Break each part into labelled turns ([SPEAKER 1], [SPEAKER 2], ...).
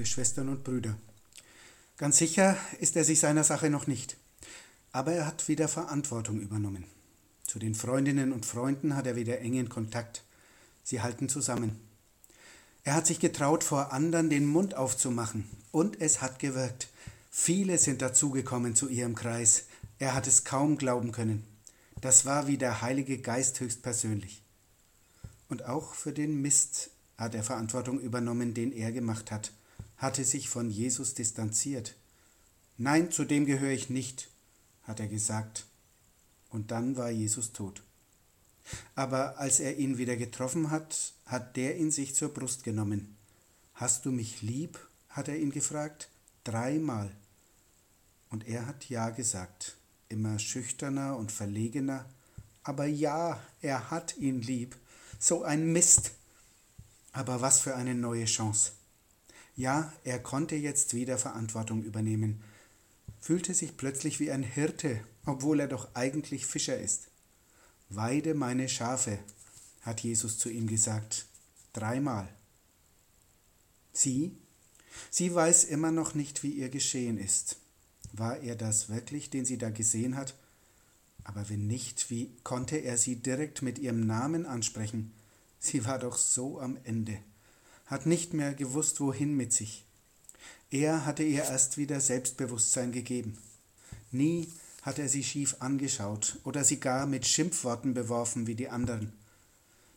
[SPEAKER 1] liebe Schwestern und Brüder. Ganz sicher ist er sich seiner Sache noch nicht, aber er hat wieder Verantwortung übernommen. Zu den Freundinnen und Freunden hat er wieder engen Kontakt. Sie halten zusammen. Er hat sich getraut, vor anderen den Mund aufzumachen, und es hat gewirkt. Viele sind dazugekommen zu ihrem Kreis. Er hat es kaum glauben können. Das war wie der Heilige Geist höchstpersönlich. Und auch für den Mist hat er Verantwortung übernommen, den er gemacht hat, hatte sich von Jesus distanziert. Nein, zu dem gehöre ich nicht, hat er gesagt. Und dann war Jesus tot. Aber als er ihn wieder getroffen hat, hat der ihn sich zur Brust genommen. Hast du mich lieb? hat er ihn gefragt. Dreimal. Und er hat Ja gesagt, immer schüchterner und verlegener. Aber ja, er hat ihn lieb. So ein Mist. Aber was für eine neue Chance. Ja, er konnte jetzt wieder Verantwortung übernehmen, fühlte sich plötzlich wie ein Hirte, obwohl er doch eigentlich Fischer ist. Weide meine Schafe, hat Jesus zu ihm gesagt, dreimal. Sie? Sie weiß immer noch nicht, wie ihr geschehen ist. War er das wirklich, den sie da gesehen hat? Aber wenn nicht, wie konnte er sie direkt mit ihrem Namen ansprechen? Sie war doch so am Ende, hat nicht mehr gewusst, wohin mit sich. Er hatte ihr erst wieder Selbstbewusstsein gegeben. Nie hat er sie schief angeschaut oder sie gar mit Schimpfworten beworfen wie die anderen.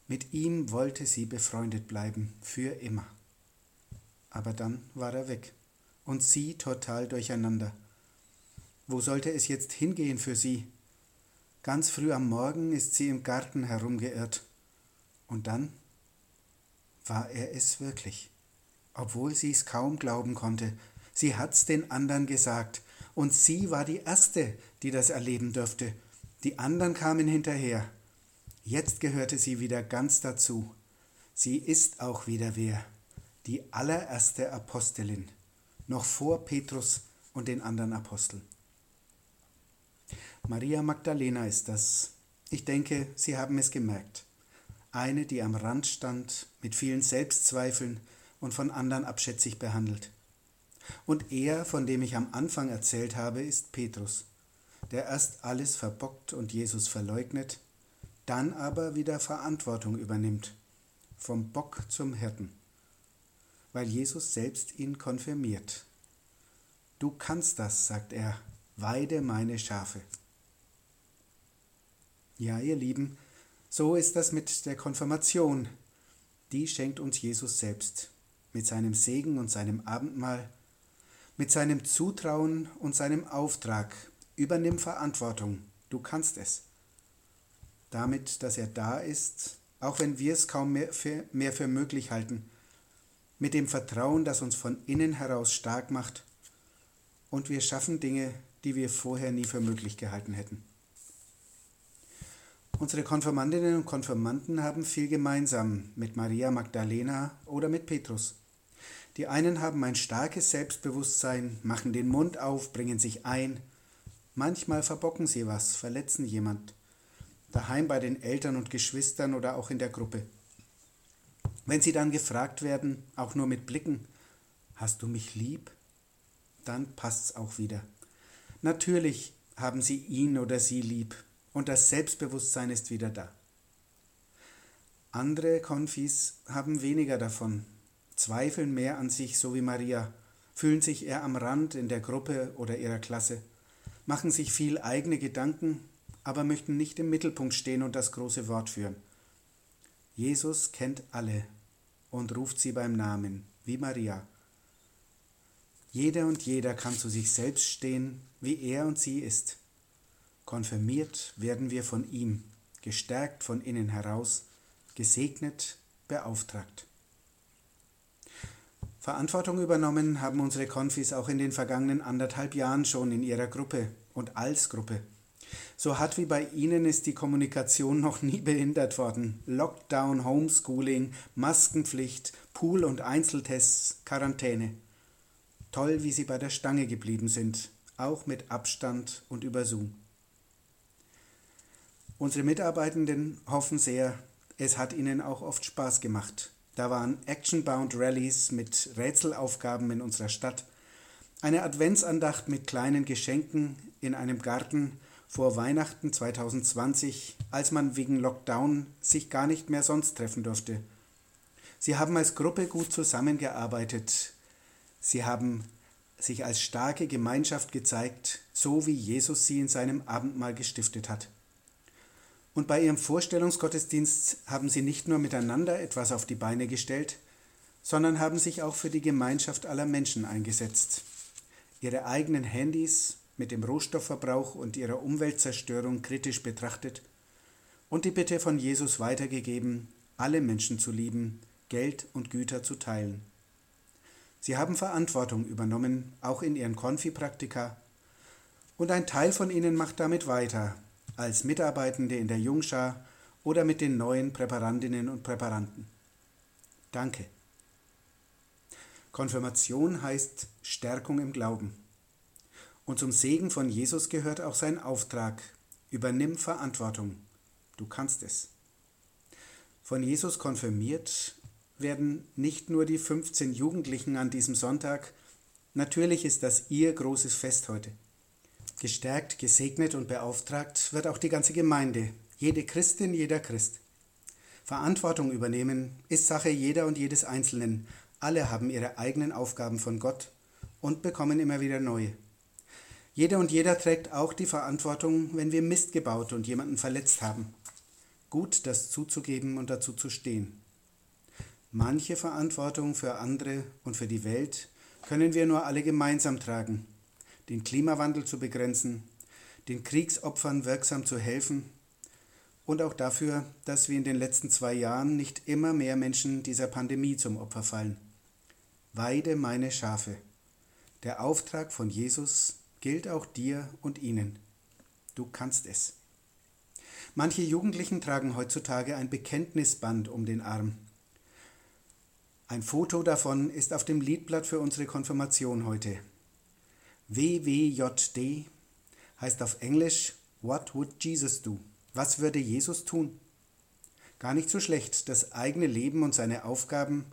[SPEAKER 1] Mit ihm wollte sie befreundet bleiben, für immer. Aber dann war er weg und sie total durcheinander. Wo sollte es jetzt hingehen für sie? Ganz früh am Morgen ist sie im Garten herumgeirrt und dann war er es wirklich, obwohl sie es kaum glauben konnte. Sie hat's den anderen gesagt, und sie war die Erste, die das erleben durfte. Die anderen kamen hinterher. Jetzt gehörte sie wieder ganz dazu. Sie ist auch wieder wer, die allererste Apostelin, noch vor Petrus und den anderen Aposteln. Maria Magdalena ist das. Ich denke, Sie haben es gemerkt eine, die am Rand stand, mit vielen Selbstzweifeln und von anderen abschätzig behandelt. Und er, von dem ich am Anfang erzählt habe, ist Petrus, der erst alles verbockt und Jesus verleugnet, dann aber wieder Verantwortung übernimmt, vom Bock zum Hirten, weil Jesus selbst ihn konfirmiert. Du kannst das, sagt er, weide meine Schafe. Ja, ihr Lieben, so ist das mit der Konfirmation. Die schenkt uns Jesus selbst mit seinem Segen und seinem Abendmahl, mit seinem Zutrauen und seinem Auftrag. Übernimm Verantwortung, du kannst es. Damit, dass er da ist, auch wenn wir es kaum mehr für, mehr für möglich halten, mit dem Vertrauen, das uns von innen heraus stark macht, und wir schaffen Dinge, die wir vorher nie für möglich gehalten hätten. Unsere Konfirmandinnen und Konfirmanden haben viel gemeinsam mit Maria Magdalena oder mit Petrus. Die einen haben ein starkes Selbstbewusstsein, machen den Mund auf, bringen sich ein. Manchmal verbocken sie was, verletzen jemand. Daheim bei den Eltern und Geschwistern oder auch in der Gruppe. Wenn sie dann gefragt werden, auch nur mit Blicken, hast du mich lieb? Dann passt's auch wieder. Natürlich haben sie ihn oder sie lieb, und das Selbstbewusstsein ist wieder da. Andere Konfis haben weniger davon, zweifeln mehr an sich, so wie Maria, fühlen sich eher am Rand in der Gruppe oder ihrer Klasse, machen sich viel eigene Gedanken, aber möchten nicht im Mittelpunkt stehen und das große Wort führen. Jesus kennt alle und ruft sie beim Namen, wie Maria. Jeder und jeder kann zu sich selbst stehen, wie er und sie ist. Konfirmiert werden wir von ihm, gestärkt von innen heraus, gesegnet, beauftragt. Verantwortung übernommen haben unsere Konfis auch in den vergangenen anderthalb Jahren schon in ihrer Gruppe und als Gruppe. So hat wie bei Ihnen ist die Kommunikation noch nie behindert worden. Lockdown, Homeschooling, Maskenpflicht, Pool- und Einzeltests, Quarantäne. Toll, wie Sie bei der Stange geblieben sind, auch mit Abstand und über Zoom. Unsere Mitarbeitenden hoffen sehr, es hat ihnen auch oft Spaß gemacht, Da waren Actionbound Rallies mit Rätselaufgaben in unserer Stadt, eine Adventsandacht mit kleinen Geschenken in einem Garten vor Weihnachten 2020, als man wegen Lockdown sich gar nicht mehr sonst treffen durfte. Sie haben als Gruppe gut zusammengearbeitet. Sie haben sich als starke Gemeinschaft gezeigt, so wie Jesus sie in seinem Abendmahl gestiftet hat. Und bei ihrem Vorstellungsgottesdienst haben sie nicht nur miteinander etwas auf die Beine gestellt, sondern haben sich auch für die Gemeinschaft aller Menschen eingesetzt. Ihre eigenen Handys mit dem Rohstoffverbrauch und ihrer Umweltzerstörung kritisch betrachtet und die Bitte von Jesus weitergegeben, alle Menschen zu lieben, Geld und Güter zu teilen. Sie haben Verantwortung übernommen, auch in ihren Konfipraktika, und ein Teil von ihnen macht damit weiter, als Mitarbeitende in der Jungschar oder mit den neuen Präparandinnen und Präparanten. Danke. Konfirmation heißt Stärkung im Glauben. Und zum Segen von Jesus gehört auch sein Auftrag. Übernimm Verantwortung. Du kannst es. Von Jesus konfirmiert werden nicht nur die 15 Jugendlichen an diesem Sonntag, natürlich ist das ihr großes Fest heute. Gestärkt, gesegnet und beauftragt wird auch die ganze Gemeinde, jede Christin, jeder Christ. Verantwortung übernehmen ist Sache jeder und jedes Einzelnen. Alle haben ihre eigenen Aufgaben von Gott und bekommen immer wieder neue. Jeder und jeder trägt auch die Verantwortung, wenn wir Mist gebaut und jemanden verletzt haben. Gut, das zuzugeben und dazu zu stehen. Manche Verantwortung für andere und für die Welt können wir nur alle gemeinsam tragen. Den Klimawandel zu begrenzen, den Kriegsopfern wirksam zu helfen und auch dafür, dass wir in den letzten zwei Jahren nicht immer mehr Menschen dieser Pandemie zum Opfer fallen. Weide meine Schafe. Der Auftrag von Jesus gilt auch dir und ihnen. Du kannst es. Manche Jugendlichen tragen heutzutage ein Bekenntnisband um den Arm. Ein Foto davon ist auf dem Liedblatt für unsere Konfirmation heute. WWJD heißt auf Englisch What would Jesus do? Was würde Jesus tun? Gar nicht so schlecht, das eigene Leben und seine Aufgaben,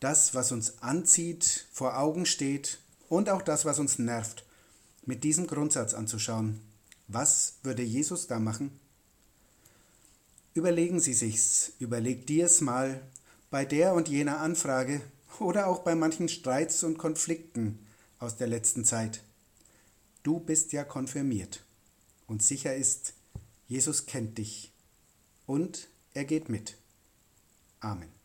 [SPEAKER 1] das, was uns anzieht, vor Augen steht und auch das, was uns nervt, mit diesem Grundsatz anzuschauen. Was würde Jesus da machen? Überlegen Sie sich's, überleg dir's mal bei der und jener Anfrage oder auch bei manchen Streits und Konflikten aus der letzten Zeit. Du bist ja konfirmiert und sicher ist, Jesus kennt dich und er geht mit. Amen.